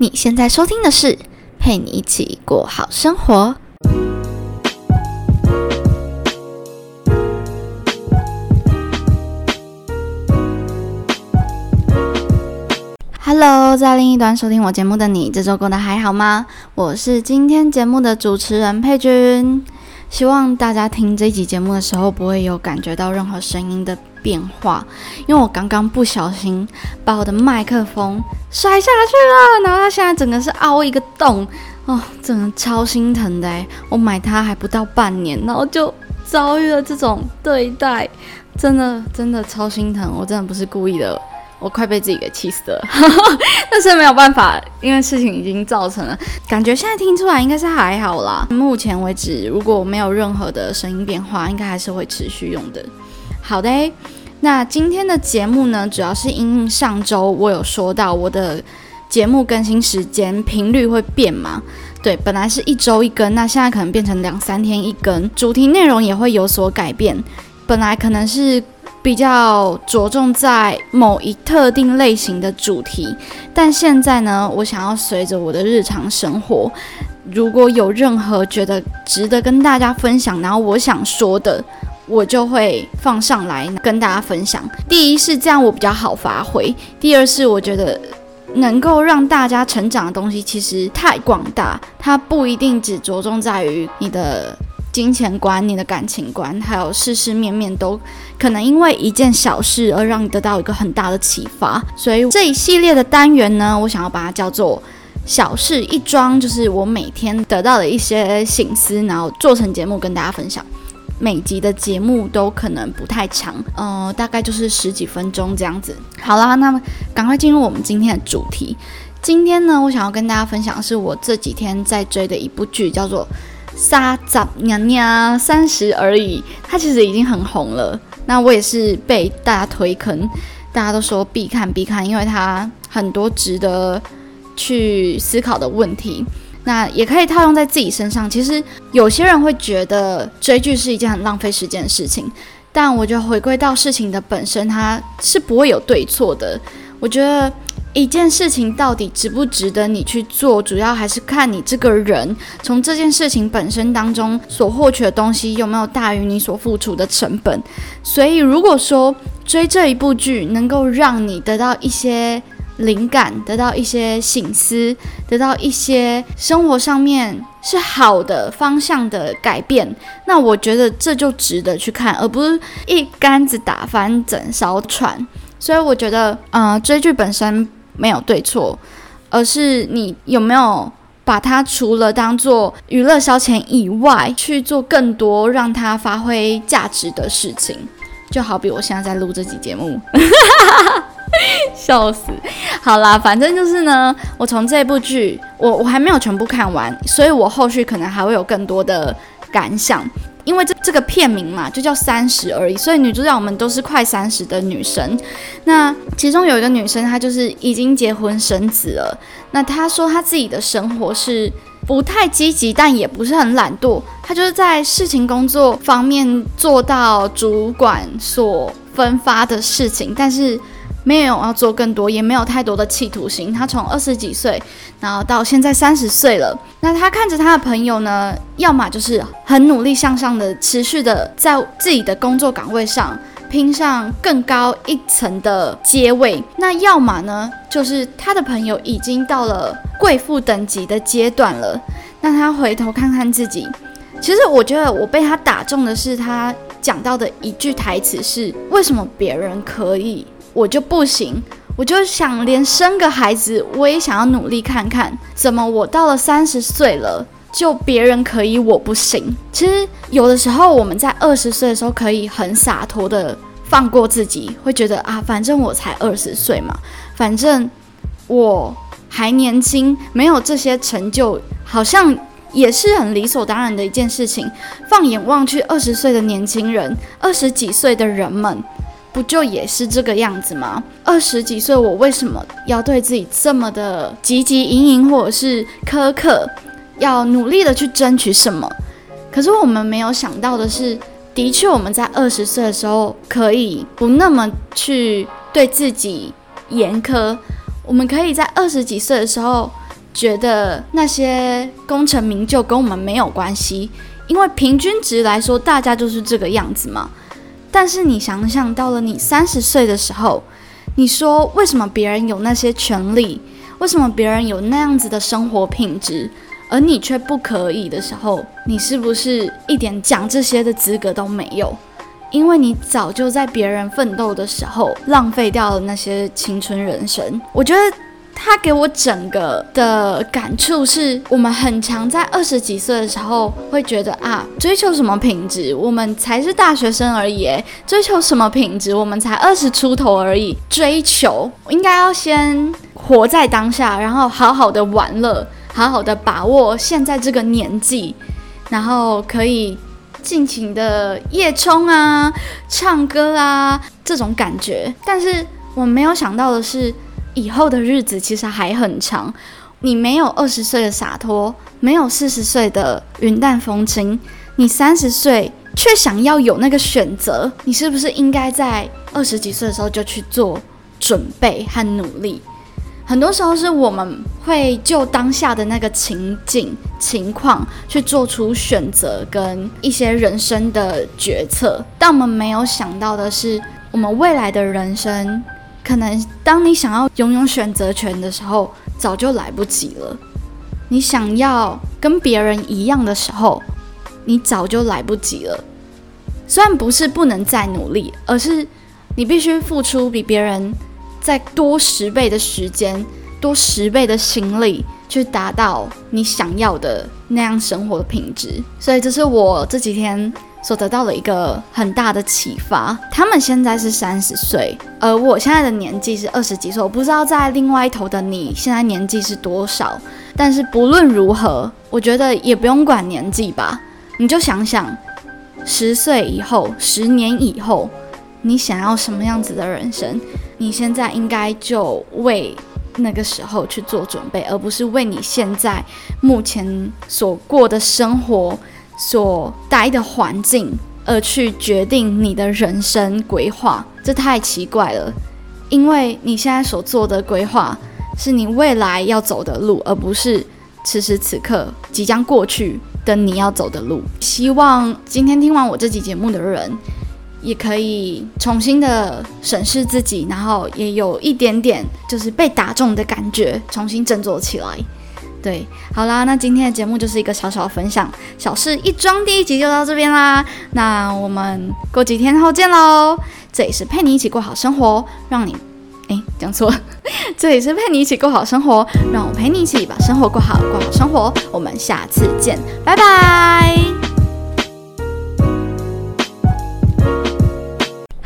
你现在收听的是《陪你一起过好生活》。Hello，在另一端收听我节目的你，这周过得还好吗？我是今天节目的主持人佩君。希望大家听这集节目的时候，不会有感觉到任何声音的变化，因为我刚刚不小心把我的麦克风摔下去了，然后它现在整个是凹一个洞，哦，真的超心疼的诶，我买它还不到半年，然后就遭遇了这种对待，真的真的超心疼，我真的不是故意的。我快被自己给气死了，但是没有办法，因为事情已经造成了。感觉现在听出来应该是还好啦。目前为止，如果没有任何的声音变化，应该还是会持续用的。好的，那今天的节目呢，主要是因上周我有说到我的节目更新时间频率会变嘛？对，本来是一周一更，那现在可能变成两三天一更，主题内容也会有所改变。本来可能是。比较着重在某一特定类型的主题，但现在呢，我想要随着我的日常生活，如果有任何觉得值得跟大家分享，然后我想说的，我就会放上来跟大家分享。第一是这样，我比较好发挥；第二是我觉得能够让大家成长的东西其实太广大，它不一定只着重在于你的。金钱观、你的感情观，还有事事面面，都可能因为一件小事而让你得到一个很大的启发。所以这一系列的单元呢，我想要把它叫做“小事一桩”，就是我每天得到的一些醒思，然后做成节目跟大家分享。每集的节目都可能不太长，呃，大概就是十几分钟这样子。好啦，那么赶快进入我们今天的主题。今天呢，我想要跟大家分享的是我这几天在追的一部剧，叫做。沙杂娘娘三十而已，它其实已经很红了。那我也是被大家推坑，大家都说必看必看，因为它很多值得去思考的问题。那也可以套用在自己身上。其实有些人会觉得追剧是一件很浪费时间的事情，但我觉得回归到事情的本身，它是不会有对错的。我觉得。一件事情到底值不值得你去做，主要还是看你这个人从这件事情本身当中所获取的东西有没有大于你所付出的成本。所以，如果说追这一部剧能够让你得到一些灵感，得到一些醒思，得到一些生活上面是好的方向的改变，那我觉得这就值得去看，而不是一竿子打翻整艘船。所以，我觉得，嗯，追剧本身。没有对错，而是你有没有把它除了当做娱乐消遣以外，去做更多让它发挥价值的事情。就好比我现在在录这集节目，笑死。好啦，反正就是呢，我从这部剧，我我还没有全部看完，所以我后续可能还会有更多的感想。因为这这个片名嘛，就叫三十而已，所以女主角我们都是快三十的女生。那其中有一个女生，她就是已经结婚生子了。那她说她自己的生活是不太积极，但也不是很懒惰。她就是在事情工作方面做到主管所分发的事情，但是。没有要做更多，也没有太多的企图心。他从二十几岁，然后到现在三十岁了。那他看着他的朋友呢，要么就是很努力向上的，持续的在自己的工作岗位上拼上更高一层的阶位；那要么呢，就是他的朋友已经到了贵妇等级的阶段了。那他回头看看自己，其实我觉得我被他打中的是他讲到的一句台词是：为什么别人可以？我就不行，我就想连生个孩子，我也想要努力看看，怎么我到了三十岁了，就别人可以，我不行。其实有的时候我们在二十岁的时候可以很洒脱的放过自己，会觉得啊，反正我才二十岁嘛，反正我还年轻，没有这些成就，好像也是很理所当然的一件事情。放眼望去，二十岁的年轻人，二十几岁的人们。不就也是这个样子吗？二十几岁，我为什么要对自己这么的汲汲营营，或者是苛刻，要努力的去争取什么？可是我们没有想到的是，的确我们在二十岁的时候可以不那么去对自己严苛，我们可以在二十几岁的时候觉得那些功成名就跟我们没有关系，因为平均值来说，大家就是这个样子嘛。但是你想想，到了你三十岁的时候，你说为什么别人有那些权利，为什么别人有那样子的生活品质，而你却不可以的时候，你是不是一点讲这些的资格都没有？因为你早就在别人奋斗的时候浪费掉了那些青春人生。我觉得。他给我整个的感触是，我们很常在二十几岁的时候会觉得啊，追求什么品质，我们才是大学生而已。追求什么品质，我们才二十出头而已。追求应该要先活在当下，然后好好的玩乐，好好的把握现在这个年纪，然后可以尽情的夜冲啊、唱歌啊这种感觉。但是我没有想到的是。以后的日子其实还很长，你没有二十岁的洒脱，没有四十岁的云淡风轻，你三十岁却想要有那个选择，你是不是应该在二十几岁的时候就去做准备和努力？很多时候是我们会就当下的那个情景情况去做出选择跟一些人生的决策，但我们没有想到的是，我们未来的人生。可能当你想要拥有选择权的时候，早就来不及了；你想要跟别人一样的时候，你早就来不及了。虽然不是不能再努力，而是你必须付出比别人再多十倍的时间、多十倍的心力，去达到你想要的那样生活的品质。所以，这是我这几天。所得到了一个很大的启发。他们现在是三十岁，而我现在的年纪是二十几岁。我不知道在另外一头的你现在年纪是多少，但是不论如何，我觉得也不用管年纪吧。你就想想，十岁以后、十年以后，你想要什么样子的人生？你现在应该就为那个时候去做准备，而不是为你现在目前所过的生活。所待的环境，而去决定你的人生规划，这太奇怪了。因为你现在所做的规划，是你未来要走的路，而不是此时此刻即将过去的你要走的路。希望今天听完我这集节目的人，也可以重新的审视自己，然后也有一点点就是被打中的感觉，重新振作起来。对，好啦，那今天的节目就是一个小小的分享，小事一桩，第一集就到这边啦。那我们过几天后见喽。这里是陪你一起过好生活，让你，哎，讲错，这里是陪你一起过好生活，让我陪你一起把生活过好，过好生活。我们下次见，拜拜。